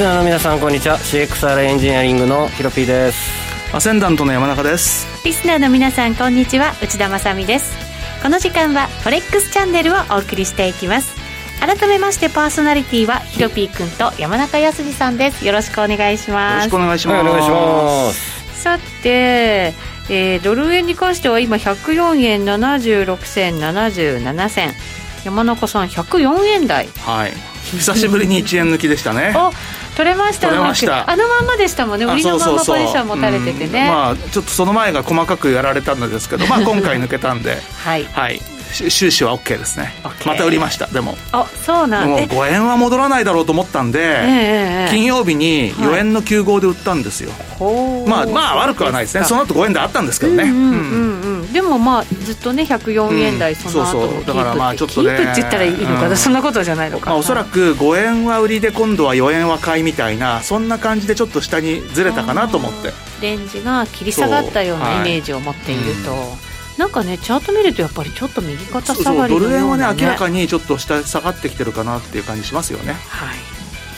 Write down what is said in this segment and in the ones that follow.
リスナーの皆さんこんにちは。CXR エンジニアリングのヒロピーです。アセンダントの山中です。リスナーの皆さんこんにちは。内田まさです。この時間はフォレックスチャンネルをお送りしていきます。改めましてパーソナリティはヒロピーくんと山中康さんです。よろしくお願いします。よろしくお願いします、はい、お願いします。さてえー、ドル円に関しては今104円76銭77銭山中さん104円台。はい。久しぶりに1円抜きでしたね。お取れました。取れました。あのまんまでしたもんね。売りのままポジション持たれててね。まあちょっとその前が細かくやられたんですけどまあ 今回抜けたんで。はい、はい。収支は OK ですね。また売りました。でも。あそうなんで。もう5円は戻らないだろうと思ったんで、えー、金曜日に4円の9号で売ったんですよ、はい、まあまあ悪くはないですね。その後5円であったんですけどね、うんうんうん。うん、でもまあずっとね104円台その後もキープ、うん、だからまあちょっとねキープって言ったらいいのかな、うん、そんなことじゃないのか、まあ、おそらく5円は売りで今度は4円は買いみたいなそんな感じでちょっと下にずれたかなと思って。レンジが切り下がったようなイメージを持っていると、なんかねチャート見るとやっぱりちょっと右肩下がりのような、ね、ドル円はね明らかにちょっと下下がってきてるかなっていう感じしますよね。はい。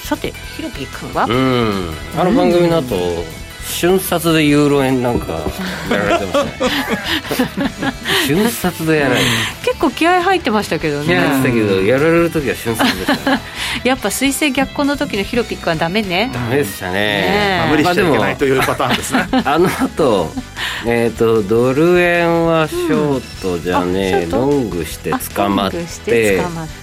さてヒロピー君は？うん。あの番組の後、瞬殺でユーロ円なんか。やられてますね瞬殺でやられる。結構気合入ってましたけどね。気合入ってたけどやられる時は瞬殺でしたね。やっぱ水星逆行の時のヒロピックはダメね。ダメでしたね。ね、まあ、無理しちゃいけないというパターンですね。あの後 えっ、ー、とドル円はショートじゃねえ、うん、ロングして捕まって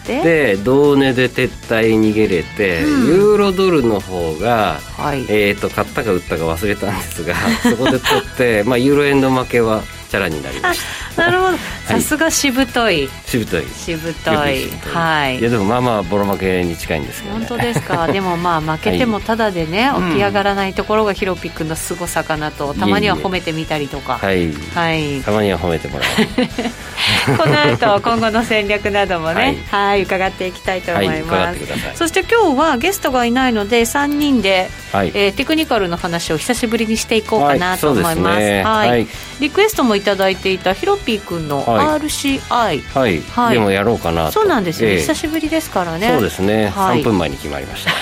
で同値で撤退逃げれて、うん、ユーロドルの方が、はい、えっ、ー、と買ったか売ったか忘れれたんですがそこで取ってまあユーロ円の負けはチャラになりました。なるほど。さすがしぶとい。しぶとい。しぶとい。はい。いやでもまあまあボロ負けに近いんですけど、ね、本当ですか？でもまあ負けてもただでね、はい、起き上がらないところがヒロピックのすごさかなとたまには褒めてみたりとか。はい、はい、たまには褒めてもらう。この後今後の戦略などもねはい。伺っていきたいと思います、そして今日はゲストがいないので3人で、はい、えー、テクニカルの話を久しぶりにしていこうかなと思います、ね、はい、リクエストもいただいていたヒロピー君の RCI、はい、はい、はい、でもやろうかなそうなんですよ、えー、久しぶりですからね。そうですね、はい、3分前に決まりました。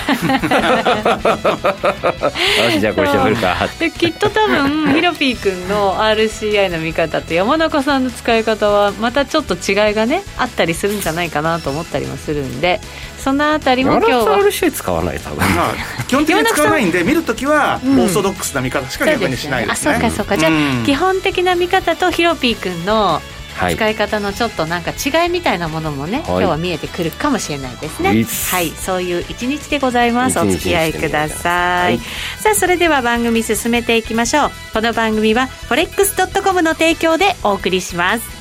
よしじゃあこれしゃべるかできっと多分ヒロピー君の RCI の見方と山中さんの使い方はまたちょっと違いがねあったりするんじゃないかなと思ったりもするんでそのあたりも今日は。RCI 使わない多分、まあ、基本的に使わないんで見るときは オーソドックスな見方しか逆にしないですね、うん、あそうかそうか。じゃあ、うん、基本的な見方とヒロピー君の使い方のちょっとなんか違いみたいなものもね、はい、今日は見えてくるかもしれないですね。はい。そういう一日でございます。お付き合いください、はい、さあそれでは番組進めていきましょう。この番組はフォレックスドットコムの提供でお送りします。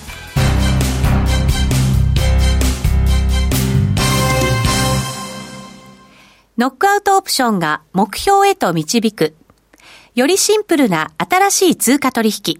ノックアウトオプションが目標へと導く。よりシンプルな新しい通貨取引。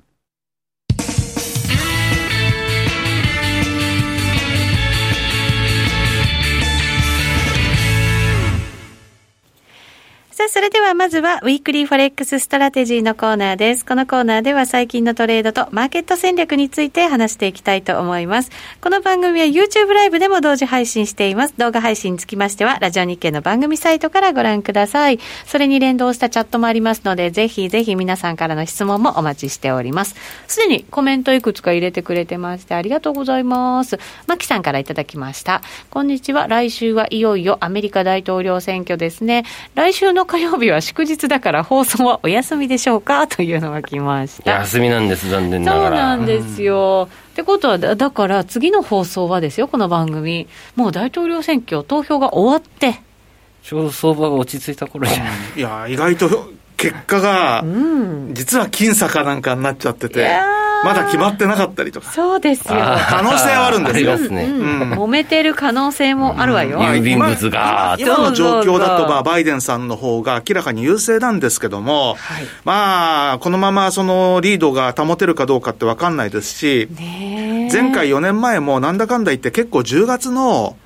さあ、それではまずは、 Weekly Forex Strategy のコーナーです。このコーナーでは最近のトレードとマーケット戦略について話していきたいと思います。この番組は YouTube ライブでも同時配信しています。動画配信につきましては、ラジオ日経の番組サイトからご覧ください。それに連動したチャットもありますので、ぜひぜひ皆さんからの質問もお待ちしております。すでにコメントいくつか入れてくれてまして、ありがとうございます。マキさんからいただきました。こんにちは。来週はいよいよアメリカ大統領選挙ですね。来週の火曜日は祝日だから放送はお休みでしょうか？というのが来ました。休みなんです残念ながら。そうなんですよ、うん、ってことはだだから次の放送はですよこの番組。もう大統領選挙投票が終わって。ちょうど相場が落ち着いた頃じゃい？や意外と結果が、実は僅差かなんかになっちゃってて、まだ決まってなかったりとか。そうですよ。可能性はあるんですよ。すね、揉めてる可能性もあるわよ。郵便物が今の状況だと、まあ、バイデンさんの方が明らかに優勢なんですけども、はい、まあ、このままそのリードが保てるかどうかって分かんないですし、前回4年前もなんだかんだ言って結構10月の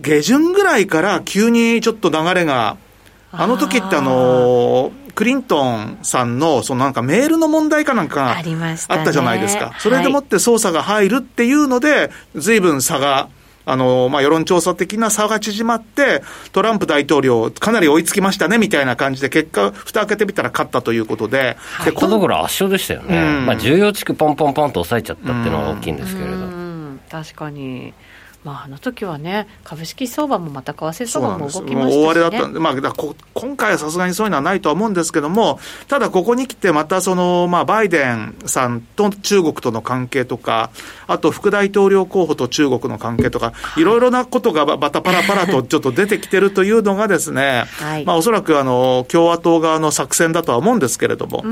下旬ぐらいから急にちょっと流れが、あの時ってあのクリントンさんの、そのなんかメールの問題かなんか、あったじゃないですか。それでもって捜査が入るっていうので、ずいぶん差が、あの、まあ、世論調査的な差が縮まって、トランプ大統領、かなり追いつきましたね、みたいな感じで、結果、蓋開けてみたら勝ったということで。はい、このところ圧勝でしたよね。うん、まあ、重要地区ポンポンポンと抑えちゃったっていうのが大きいんですけれど。確かに。まあ、あの時はね、株式相場もまた為替相場も動きましね、大荒れだったんで、まあ、だ今回はさすがにそういうのはないとは思うんですけども、ただここに来て、またその、まあ、バイデンさんと中国との関係とか、あと副大統領候補と中国の関係とか、い。ろいろなことがまたパラパラとちょっと出てきてるというのがですね、はい、まあ、おそらくあの共和党側の作戦だとは思うんですけれども、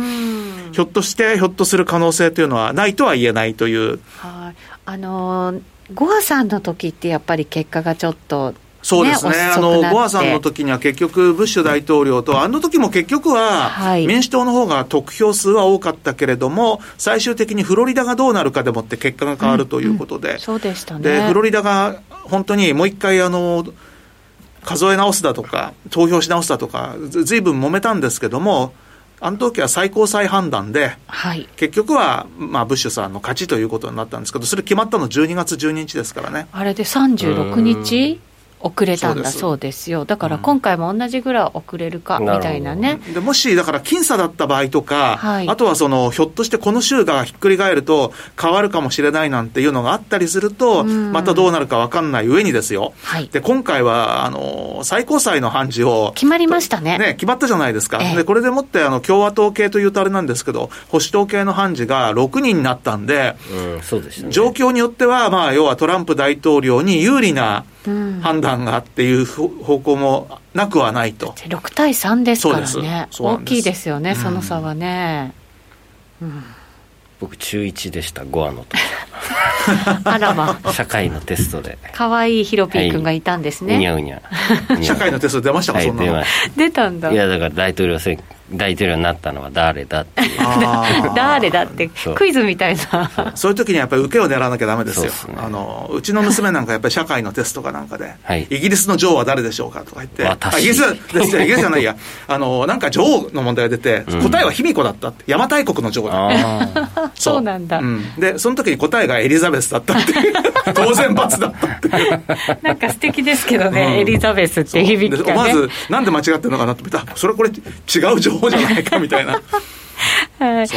ひょっとして、ひょっとする可能性というのはないとは言えないという。はい。あのーゴアさんの時ってやっぱり結果がちょっとそうですね、あのゴアさんの時には結局、ブッシュ大統領と、あの時も結局は、民主党の方が得票数は多かったけれども、最終的にフロリダがどうなるかでもって結果が変わるということで、うんうん、そうでしたね。でフロリダが本当にもう一回あの、数え直すだとか、投票し直すだとか、ずいぶん揉めたんですけども、あの時は最高裁判断で、はい、結局は、まあ、ブッシュさんの勝ちということになったんですけど、それ決まったの12月12日ですからね。あれで36日？遅れたんだそうですよ。だから今回も同じぐらい遅れるか、みたいなね。でもし、だから僅差だった場合とか、はい、あとはその、ひょっとしてこの州がひっくり返ると変わるかもしれないなんていうのがあったりすると、またどうなるか分かんない上にですよ。はい、で、今回は、あの、最高裁の判事を。決まりましたね。ね、決まったじゃないですか。ええ、で、これでもって、あの、共和党系というとあれなんですけど、保守党系の判事が6人になったんで、うん、そうですね。状況によっては、まあ、要はトランプ大統領に有利な、判断がっていう方向もなくはないと。6対3ですからね、大きいですよね、その差はね。うん。僕中1でした5話の時。あらま社会のテストで。可愛いヒロピー君がいたんですね、はい、うにゃう。にゃ社会のテスト出ましたか、はい、そんなの。出たんだ。いやだから大統領選大統領になったのは誰だっていう。誰だってクイズみたいな。そう。いう時にやっぱり受けを狙わなきゃダメですよ、ね、あのうちの娘なんかやっぱり社会のテストかなんかで、はい、イギリスの女王は誰でしょうかとか言ってイギリスですよイギリスじゃないや。あのなんか女王の問題が出て、うん、答えは卑弥呼だったって邪馬台国の女王だ そうなんだ、うん、でその時に答えがエリザベスだったって 当然罰だったっていう。なんか素敵ですけどね、うん、エリザベスって響きが、ね、まずなんで間違ってるのかなって見たそれこれ違う情報じゃないかみたいな。はい、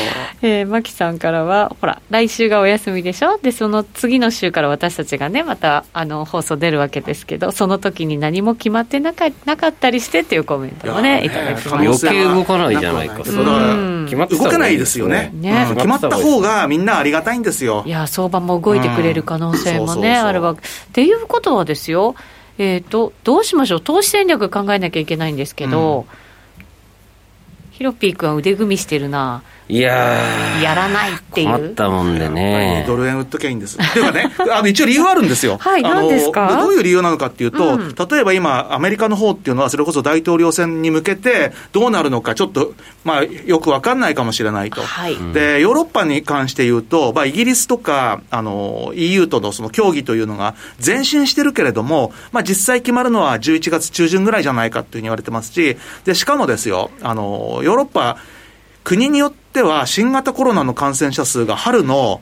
えー、マキさんからは、ほら、来週がお休みでしょ？で、その次の週から私たちがね、また、あの、放送出るわけですけど、その時に何も決まってなかなかったりしてっていうコメントもね、いただきました。余計動かないじゃないか。それは、決まって動かないですよね。ね、決まった方がみんなありがたいんですよ。いや、相場も動いてくれる可能性もね、あるわけ。っていうことはですよ、えっ、ー、と、どうしましょう？投資戦略考えなきゃいけないんですけど、うんヒロピー君は腕組みしてるな。いややらないっていう。困ったもんでね。ドル円売っときゃいいんです。っていうかね、あの、一応理由あるんですよ。はい、何ですか？どういう理由なのかっていうと、うん、例えば今、アメリカの方っていうのは、それこそ大統領選に向けて、どうなるのか、ちょっと、まあ、よくわかんないかもしれないと。はい、で、ヨーロッパに関して言うと、まあ、イギリスとか、あの、EU とのその協議というのが前進してるけれども、まあ、実際決まるのは11月中旬ぐらいじゃないかというふうに言われてますし、で、しかもですよ、あの、ヨーロッパ、国によっては新型コロナの感染者数が春の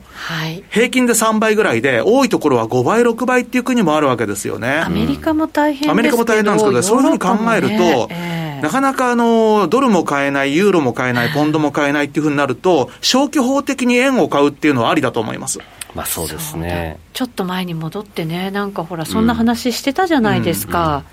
平均で3倍ぐらいで、多いところは5倍、6倍っていう国もあるわけですよね。アメリカも大変アメリカも大変なんですけど、そういうふうに考えると、えー、なかなかあのドルも買えない、ユーロも買えない、ポンドも買えないっていうふうになると、消去法的に円を買うっていうのはありだと思います。まあそうですね。ちょっと前に戻ってね、なんかほら、そんな話してたじゃないですか。うんうんうん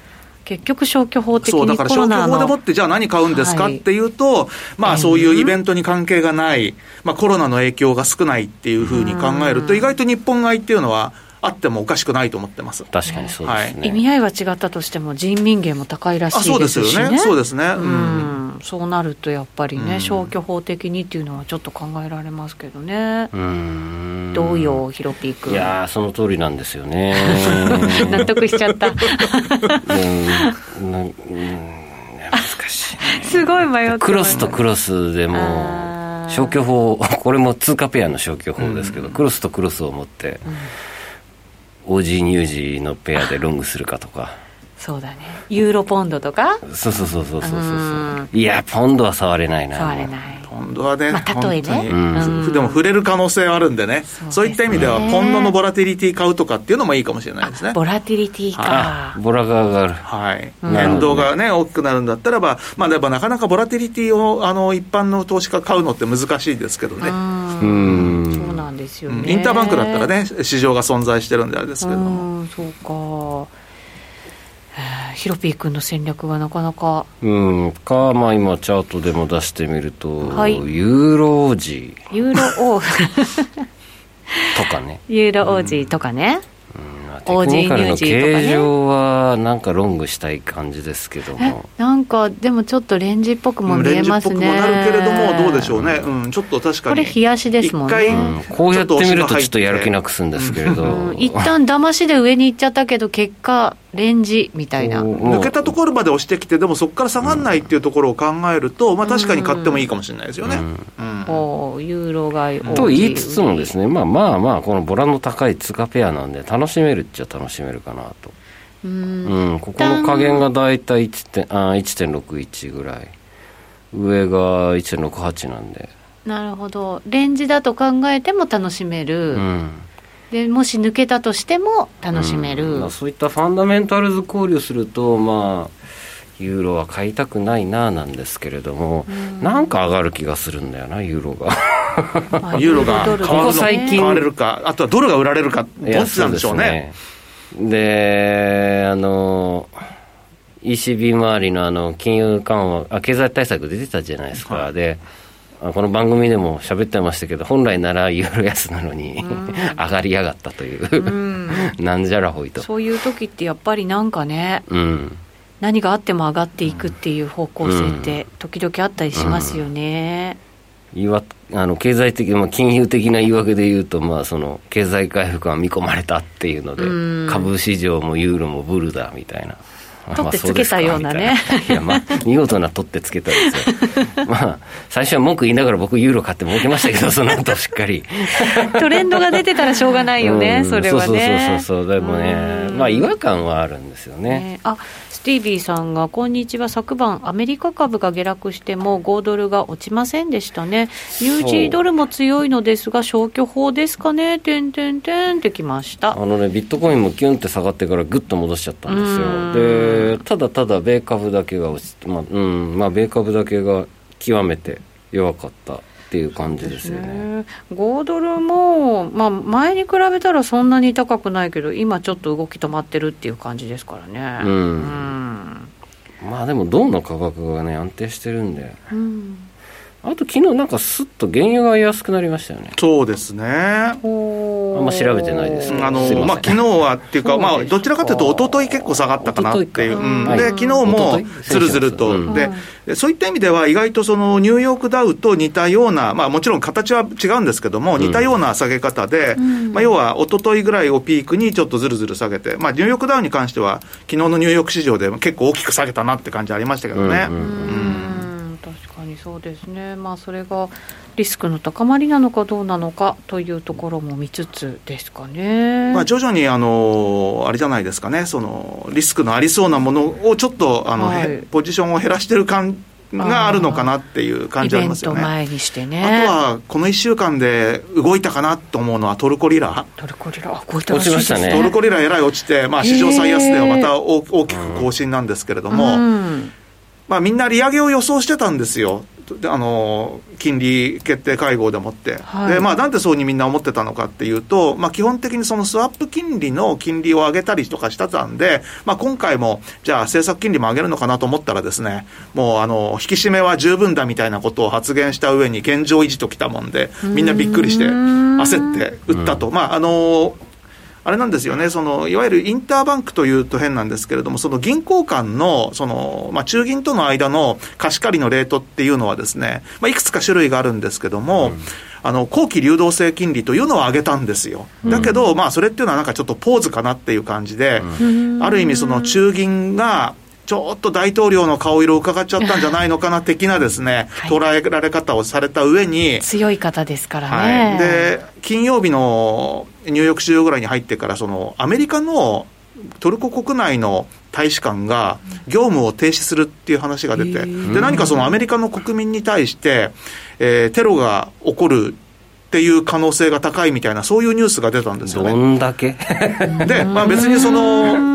結局消去法的にそうだから消去法でもってじゃあ何買うんですかっていうと、まあそういうイベントに関係がない、まあコロナの影響が少ないっていうふうに考えると、意外と日本買いっていうのは、あってもおかしくないと思ってます。確かにそうですね、はい、意味合いは違ったとしても人民元も高いらしいですし、ね、そうですよね。そうですね、うん、そうなるとやっぱりね、消去法的にっていうのはちょっと考えられますけどね。うん。どうよヒロピー君。いやその通りなんですよね。納得しちゃった。うん。難しい、ね、すごい迷ってクロスとクロスでも消去法これも通貨ペアの消去法ですけど、うん、クロスとクロスを持って、うん OG ニュージーのペアでロングするかとか。そうだね。ユーロポンドとか？そうそうそうそうそうそういやポンドは触れないな。触れない。ポンドはね、まあ、例えね、うん、でも触れる可能性はあるんでね。そう、ね、いった意味ではポンドのボラティリティ買うとかっていうのもいいかもしれないですね。ボラティリティか。ボラが上がる。はい。変動がね大きくなるんだったらばまあでもなかなかボラティリティをあの一般の投資家買うのって難しいですけどね。うんそうなんですよね。インターバンクだったらね市場が存在してるんであれですけども。そうか。ヒロピー君の戦略がなかなか。うん。かまあ今チャートでも出してみると、はい、ユーロ王子。ユーロ王とかね。ユーロ王子とかね、テクニカルの形状はなんかロングしたい感じですけども。なんかでもちょっとレンジっぽくも見えますね。レンジっぽくもなるけれどもどうでしょうね、うん、ちょっと確かに。これ冷やしですもんね、うん、こうやって見るとちょっとやる気なくすんですけれど、うん、一旦騙しで上に行っちゃったけど結果レンジみたいな。抜けたところまで押してきてでもそこから下がらないっていうところを考えると、まあ確かに買ってもいいかもしれないですよね、うん。おユーロ買い。と言いつつもですねまあまあまあこのボラの高い通貨ペアなんで楽しめるっちゃ楽しめるかなと。うん、ここの加減が大体1.61ぐらい。上が1.68なんで。なるほど。レンジだと考えても楽しめる、うん、でもし抜けたとしても楽しめる、うん。まあ、そういったファンダメンタルズ考慮するとまあユーロは買いたくないななんですけれども、うん、なんか上がる気がするんだよなユーロが。ユーロがここ最近買われるかあとはドルが売られるかどっちなんでしょうね。であの ECB 周りのあの金融緩和あ経済対策出てたじゃないですか、はい、でこの番組でも喋ってましたけど本来ならユーロ安なのに 上がりやがったという、う なんじゃらほいと。そういう時ってやっぱりなんかね、うん、何があっても上がっていくっていう方向性って時々あったりしますよね、うん。うん、あの経済的、まあ、金融的な言い訳で言うと、まあ、その経済回復が見込まれたっていうので、株市場もユーロもブルだみたいな。取ってつけたようなね。いや、まあ、見事な取ってつけたんですよ。まあ、最初は文句言いながら僕ユーロ買って儲けましたけど、その後しっかり。トレンドが出てたらしょうがないよね、それはね。そうそうそうそう、でもね、まあ違和感はあるんですよね。ねあ、ティービーさんが、こんにちは、昨晩、アメリカ株が下落しても、5ドルが落ちませんでしたね、ニュージードルも強いのですが、消去法ですかね、てんてんてんってきました。あのね、ビットコインもキュンって下がってから、ぐっと戻しちゃったんですよ、でただただ、米株だけが落ちて、まあうんまあ、米株だけが極めて弱かった。っていう感じですよね。ね。5ドルも、まあ、前に比べたらそんなに高くないけど今ちょっと動き止まってるっていう感じですからね。うん、うん、まあでも銅の価格がね安定してるんで、うん、あと昨日なんかすっと原油が安くなりましたよね。そうですねあんま調べてないです、あのまあ昨日はっていうか、まあどちらかというと一昨日結構下がったかなっていう、うん、で昨日もずるずると、でそういった意味では意外とそのニューヨークダウと似たような、まあもちろん形は違うんですけども、似たような下げ方で、まあ要は一昨日ぐらいをピークにちょっとずるずる下げて、まあニューヨークダウに関しては昨日のニューヨーク市場で結構大きく下げたなって感じありましたけどね。うん。そうですね、まあ、それがリスクの高まりなのかどうなのかというところも見つつですかね、まあ、徐々にあのあれじゃないですかね、そのリスクのありそうなものをちょっとあの、はい、ポジションを減らしてる感があるのかなっていう感じありますよね。前にしてね。あとは、この1週間で動いたかなと思うのはトルコリラ。トルコリラ、落ちましたね。トルコリラえらい落ちて、まあ、史上最安値はまた大きく更新なんですけれども、まあ、みんな利上げを予想してたんですよ。あの金利決定会合でもって、はい、でまあ、なんでそうにみんな思ってたのかっていうと、まあ、基本的にそのスワップ金利の金利を上げたりとかしてたんで、まあ、今回も、じゃあ政策金利も上げるのかなと思ったらですね、もうあの引き締めは十分だみたいなことを発言した上に現状維持ときたもんで、みんなびっくりして、焦って売ったと。まああのあれなんですよね、そのいわゆるインターバンクというと変なんですけれども、その銀行間のその、まあ、中銀との間の貸し借りのレートっていうのはですね、まあ、いくつか種類があるんですけども、うん、あの後期流動性金利というのを上げたんですよ。だけど、うん、まあ、それっていうのはなんかちょっとポーズかなっていう感じで、うん、ある意味、その中銀が、ちょっと大統領の顔色を伺っちゃったんじゃないのかな的なですね、はい、捉えられ方をされた上に。強い方ですからね。はい、で、金曜日のニューヨーク市場ぐらいに入ってから、その、アメリカのトルコ国内の大使館が業務を停止するっていう話が出て、で、何かそのアメリカの国民に対して、えー、テロが起こるっていう可能性が高いみたいな、そういうニュースが出たんですよね。どんだけ？で、まあ別にその、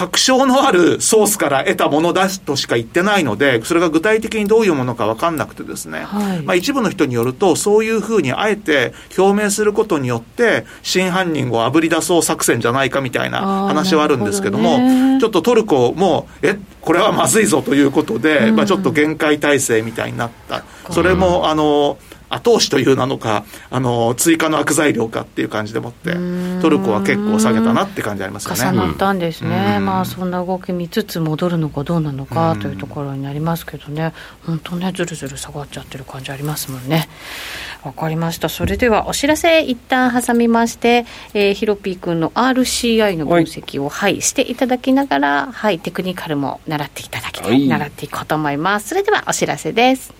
確証のあるソースから得たものだとしか言ってないので、それが具体的にどういうものか分かんなくてですね、はい、まあ一部の人によると、そういうふうにあえて表明することによって、真犯人をあぶり出そう作戦じゃないかみたいな話はあるんですけども、どちょっとトルコも、え、これはまずいぞということで、うん、まあちょっと限界体制みたいになった。それも、あの、後押しというなのか、あの、追加の悪材料かっていう感じでもって、トルコは結構下げたなって感じありますよね。重なったんですね。まあ、そんな動き見つつ戻るのかどうなのかというところになりますけどね、本当ね、ずるずる下がっちゃってる感じありますもんね。わかりました。それでは、お知らせ一旦挟みまして、えー、ヒロピー君の RCI の分析を、はい、していただきながら、はい、テクニカルも習っていただきたい、はい、習っていこうと思います。それでは、お知らせです。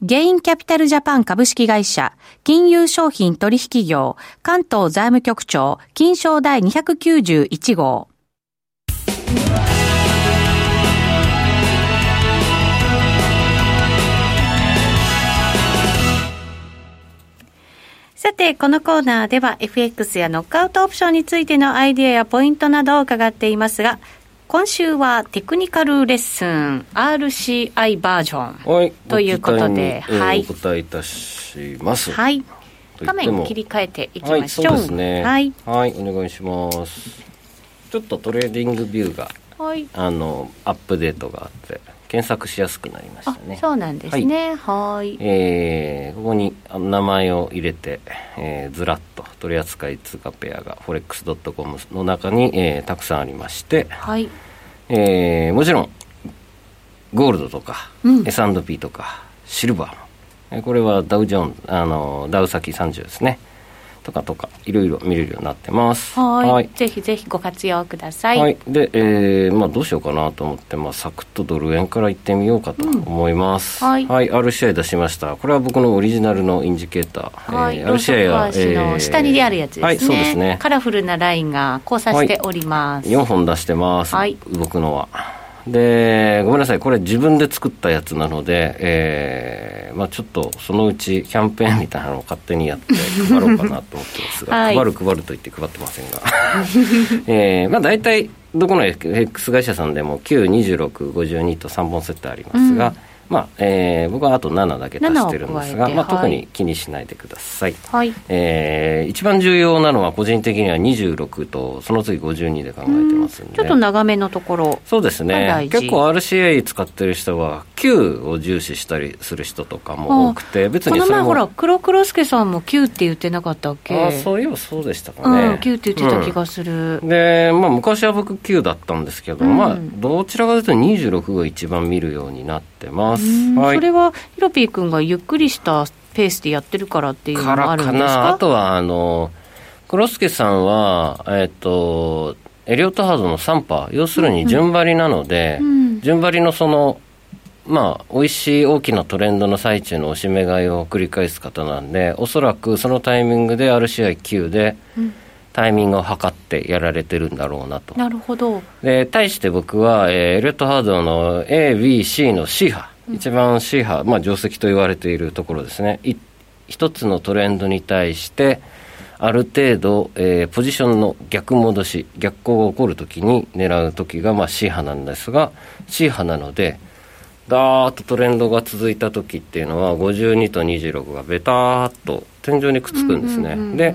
ゲインキャピタルジャパン株式会社、金融商品取引業、関東財務局長、金賞第291号。さて、このコーナーでは FX やノックアウトオプションについてのアイディアやポイントなどを伺っていますが、今週はテクニカルレッスン RCI バージョン、はい、ということで、はい、お答えいたします。はい。画面切り替えていきましょう。はい、そうですね。はい、はい、お願いします。ちょっとトレーディングビューが、はい、あのアップデートがあって検索しやすくなりましたね。そうなんですね。はい。えー、ここに名前を入れて、えー、ずらっと取扱通貨ペアが forex.com の中に、えー、たくさんありまして、はい。えー、もちろんゴールドとか、うん、S&P とかシルバーもこれはダウジョンあのダウ先30ですねとかとかいろいろ見れるようになってます。はい。ぜひぜひご活用ください、はい、で、えーまあ、どうしようかなと思って、まあ、サクッとドル円からいってみようかと思います、うん、はい、はい、RCI 出しました。これは僕のオリジナルのインジケーター、はい。えー、RCI は、えー、下にあるやつですね、はい、そうですね。カラフルなラインが交差しております、はい、4本出してます、はい、動くのはで、ごめんなさい、これ自分で作ったやつなので、えー、まあちょっとそのうちキャンペーンみたいなのを勝手にやって配ろうかなと思ってますが、はい、配る配ると言って配ってませんが、えー、まあ大体どこの X 会社さんでも9、26、52と3本セットありますが、うんまあえー、僕はあと7だけ足してるんですが、まあ、特に気にしないでください、はい。えー、一番重要なのは個人的には26とその次52で考えてますんで。ちょっと長めのところそうですね。結構 RCA 使ってる人は Q を重視したりする人とかも多くて別にこの前ほら黒黒助さんも Q って言ってなかったっけ？あそういえばそうでしたかね、うん、Q って言ってた気がする、うん、で、まあ、昔は僕 Q だったんですけど、うん、まあどちらかというと26が一番見るようになってます。はい、それはヒロピー君がゆっくりしたペースでやってるからっていうのもあるんですか？あとはあの黒助さんは、えっ、とエリオットハードの3波要するに順張りなので、うん、順張りのそのまあ、美味しい大きなトレンドの最中の押し目買いを繰り返す方なんで、おそらくそのタイミングで RCI9 で、タイミングを測ってやられてるんだろうなと。なるほど。で、対して僕は、えー、エリオットハードの A、B、C の C 波。一番 C 波、まあ、定石と言われているところですね、一つのトレンドに対して、ある程度、えー、ポジションの逆戻し、逆行が起こるときに狙うときが、まあ、C 波なんですが、C 波なので、ガーッとトレンドが続いたときっていうのは、52と26がベターっと天井にくっつくんですね。で、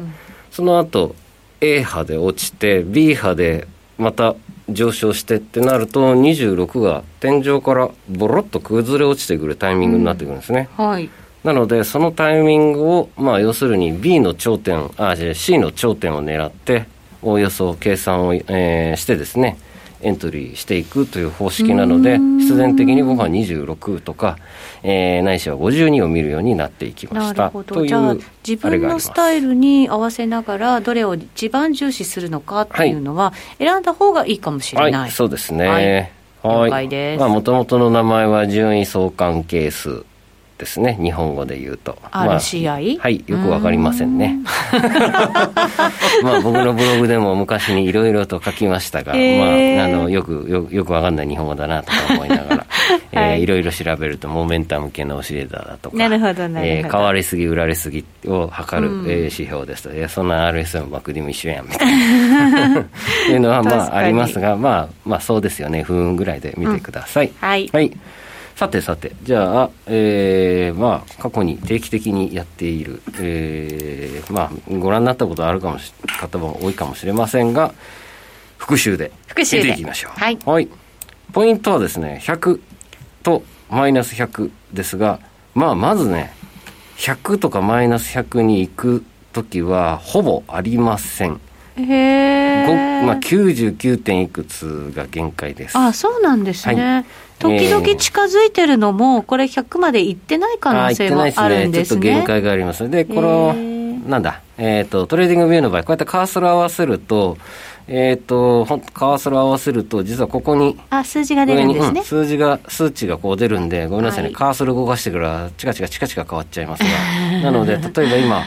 その後 A 波で落ちて、B 波でまた上昇してってなると26が天井からボロッと崩れ落ちてくるタイミングになってくるんですね、うん、はい、なのでそのタイミングを、まあ、要するに B の頂点あ C の頂点を狙っておおよそ計算を、えー、してですねエントリーしていくという方式なので、必然的に僕は26とか、えー、ないしは52を見るようになっていきました。なるほど。じゃあ、自分のスタイルに合わせながら、どれを一番重視するのかっていうのは、選んだ方がいいかもしれない。はい、そうですね。はい。了解です。まあ、もともとの名前は順位相関係数ですね日本語で言うと。RCI、まあ、はいよくわかりませんね。まあ僕のブログでも昔にいろいろと書きましたが、えー、まあ、あのよくよよくわかんない日本語だなとか思いながら、はい。えー、いろいろ調べるとモメンタム系のオシレーターだとかなるほどえー、買われすぎ売られすぎを測る、うん、指標ですと。いやそんな RS の枠でも一緒やんみたいな。いうのはまあありますがまあまあそうですよね。不運ぐらいで見てください、うん、はい、はいさてさて、じゃあ、えー、まあ、過去に定期的にやっている、えー、まあ、ご覧になったことあるかもし方も多いかもしれませんが、復習で見ていきましょう。はい、はい。ポイントはですね、100とマイナス100ですが、まあ、まずね、100とかマイナス100に行くときは、ほぼありません。へえ。まあ、99. 点いくつが限界です。あ、そうなんですね。はい時々近づいてるのも、これ100までいってない可能性もあるんですね。すね。ちょっと限界があります。で、この、なんだ、えっ、ー、と、トレーディングビューの場合、こうやってカーソル合わせると、えっ、ー、と、カーソル合わせると、実はここに、あ、数字が出るんですね。うん、数字が、数値がこう出るんで、ごめんなさいね、はい、カーソル動かしてから、チカチカチカチカ変わっちゃいますが、なので、例えば今、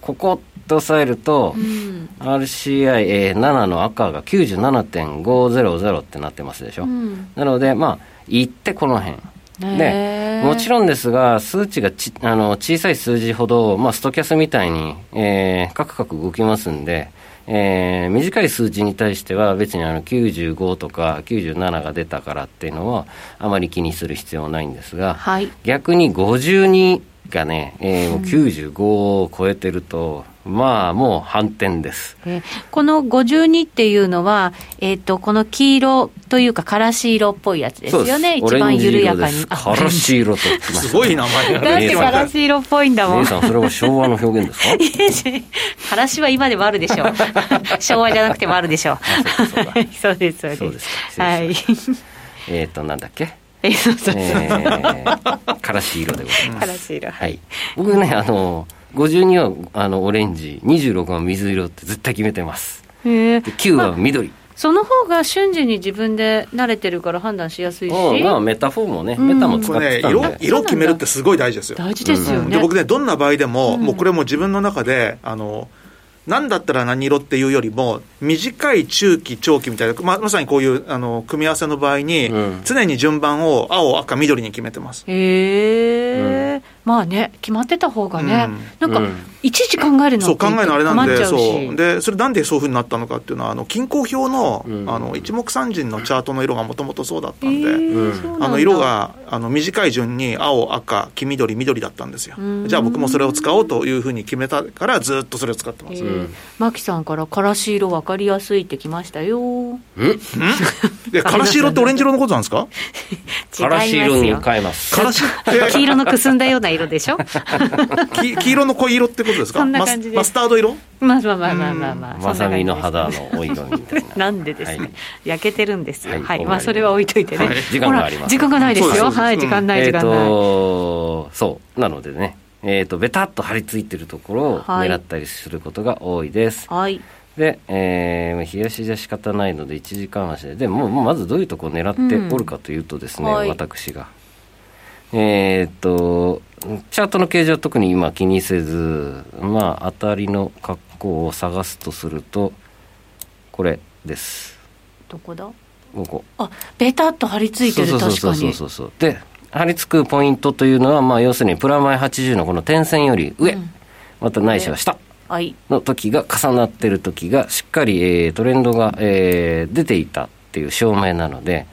ここと押さえると、うん、RCI7 の赤が97.500ってなってますでしょ。うん、なので、まあ、行ってこの辺。で、もちろんですが、数値がちあの小さい数字ほど、まあ、ストキャスみたいに、えー、カクカク動きますんで、えー、短い数字に対しては別にあの95とか97が出たからっていうのはあまり気にする必要はないんですが、はい、逆に52がね、えー、もう95を超えてると、まあ、もう反転です。えー、この52っていうのは、えっ、ー、と、この黄色というか、からし色っぽいやつですよね。一番緩やかに。からし色と。すごい名前だってからし色っぽいんだもん。姉さん、それは昭和の表現ですか？からしは今でもあるでしょう。昭和じゃなくてもあるでしょう。そうです、そうです。はい。えっと、なんだっけ？えそうそうそう。えー、からし色でございます。からし色。はい。僕ね、あの、52はあのオレンジ、26は水色って絶対決めてます。へ9は緑。まあその方が瞬時に自分で慣れてるから判断しやすいし、うん、まあ、メタフォーもね、メタも使ってたんで、ね、色色決めるってすごい大事ですよ大事ですよね、で僕ねどんな場合でも、もうこれも自分の中であの何だったら何色っていうよりも、短い中期、長期みたいな、ままさにこういうあの組み合わせの場合に、常に順番を青、赤、緑に決めてます。へえ、うん、まあね、決まってた方がね、うん、なんか、いちいち考えるのそう考えるのあれなんで、そう。でそれなんでそういうふうになったのかっていうのは、あの均衡表の,、あの一目散人のチャートの色がもともとそうだったんで、あの色があの短い順に青、赤、黄緑、緑だったんですよ。じゃあ僕もそれを使おうというふうに決めたから、ずっとそれを使ってます。マキさんからからし色分かりやすいってきましたよ。ん？ん？からし色ってオレンジ色のことなんですか？からし色に変えます。からし黄色のくすんだような色でしょ？黄色の濃い色ってことですか？そんな感じマスタード色？まあまあまあまあまあまあ。まさみの肌のお色みたいな。なんでですね、焼けてるんですよ。はい。まあそれは置いといてね。時間があります。時間がないですよ。はい、時間ない、時間ない。そう。なのでね、えっ、ー、と、ベタっと張り付いてるところを狙ったりすることが多いです。はい。で、えー、冷やしじゃ仕方ないので1時間足で、でもまずどういうところを狙っておるかというとですね、うんはい、私が。えっ、ー、と、チャートの形状は特に今気にせず、まあ、当たりの格好を探すとすると、これです。どこだ？ここ。あ、ベタっと張り付いてる、確かに。そうそうそうそう。で、張り付くポイントというのは、まあ、要するにプラマイ80のこの点線より上、うん、またないしは下の時が重なってる時がしっかり、えー、トレンドが、えー、出ていたっていう証明なので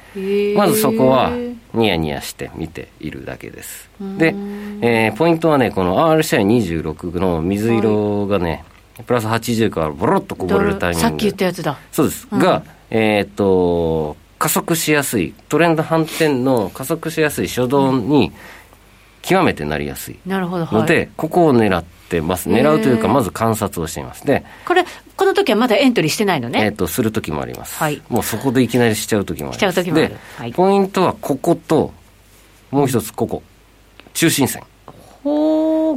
まずそこはニヤニヤして見ているだけです。で、えー、ポイントはねこの RCI26 の水色がね、はい、プラス80からボロッとこぼれるタイミング。さっき言ったやつだ。そうです、うん、がえっ、と加速しやすいトレンド反転の加速しやすい初動に極めてなりやすい。ので、はい、ここを狙ってます。狙うというかまず観察をしています。でこれこの時はまだエントリーしてないのね？えっ、とする時もあります、はい、もうそこでいきなりしちゃう時もあります。しちゃう時もある、はい、ポイントはここともう一つここ。中心線。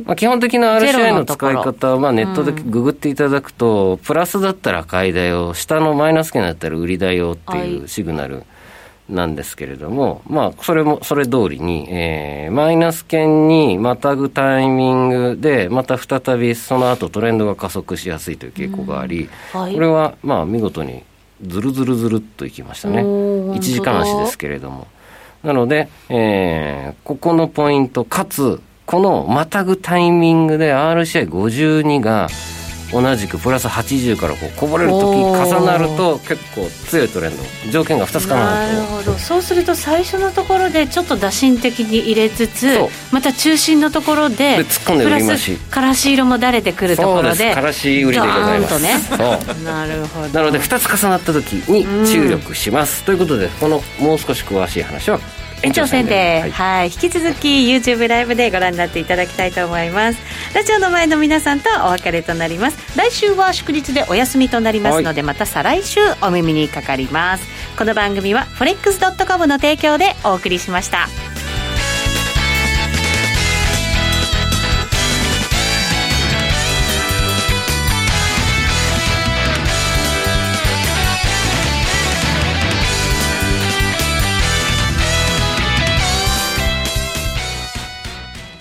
まあ、基本的な RCI の使い方は、まあ、ネットでググっていただくと、うん、プラスだったら買いだよ、下のマイナス圏だったら売りだよっていうシグナルなんですけれども、まあ、それも、それ通りに、えー、マイナス圏にまたぐタイミングで、また再びその後トレンドが加速しやすいという傾向があり、はい、これは、まあ、見事にずるずるずるっといきましたね。1時間足ですけれども。なので、えー、ここのポイント、かつ、このまたぐタイミングで RCI52 が同じくプラス80からこうこぼれる時重なると結構強いトレンド条件が2つかななるほど。そうすると最初のところでちょっと打診的に入れつつまた中心のところで突っ込んで売り増しからし色もだれてくるところでからし売りでございます。ね。そう。なるほど。なので2つ重なった時に注力します、ということでこのもう少し詳しい話は延長戦で、はい、はい、引き続き YouTube ライブでご覧になっていただきたいと思います。ラジオの前の皆さんとお別れとなります。来週は祝日でお休みとなりますので、はい、また再来週お耳にかかります。この番組は forex.com の提供でお送りしました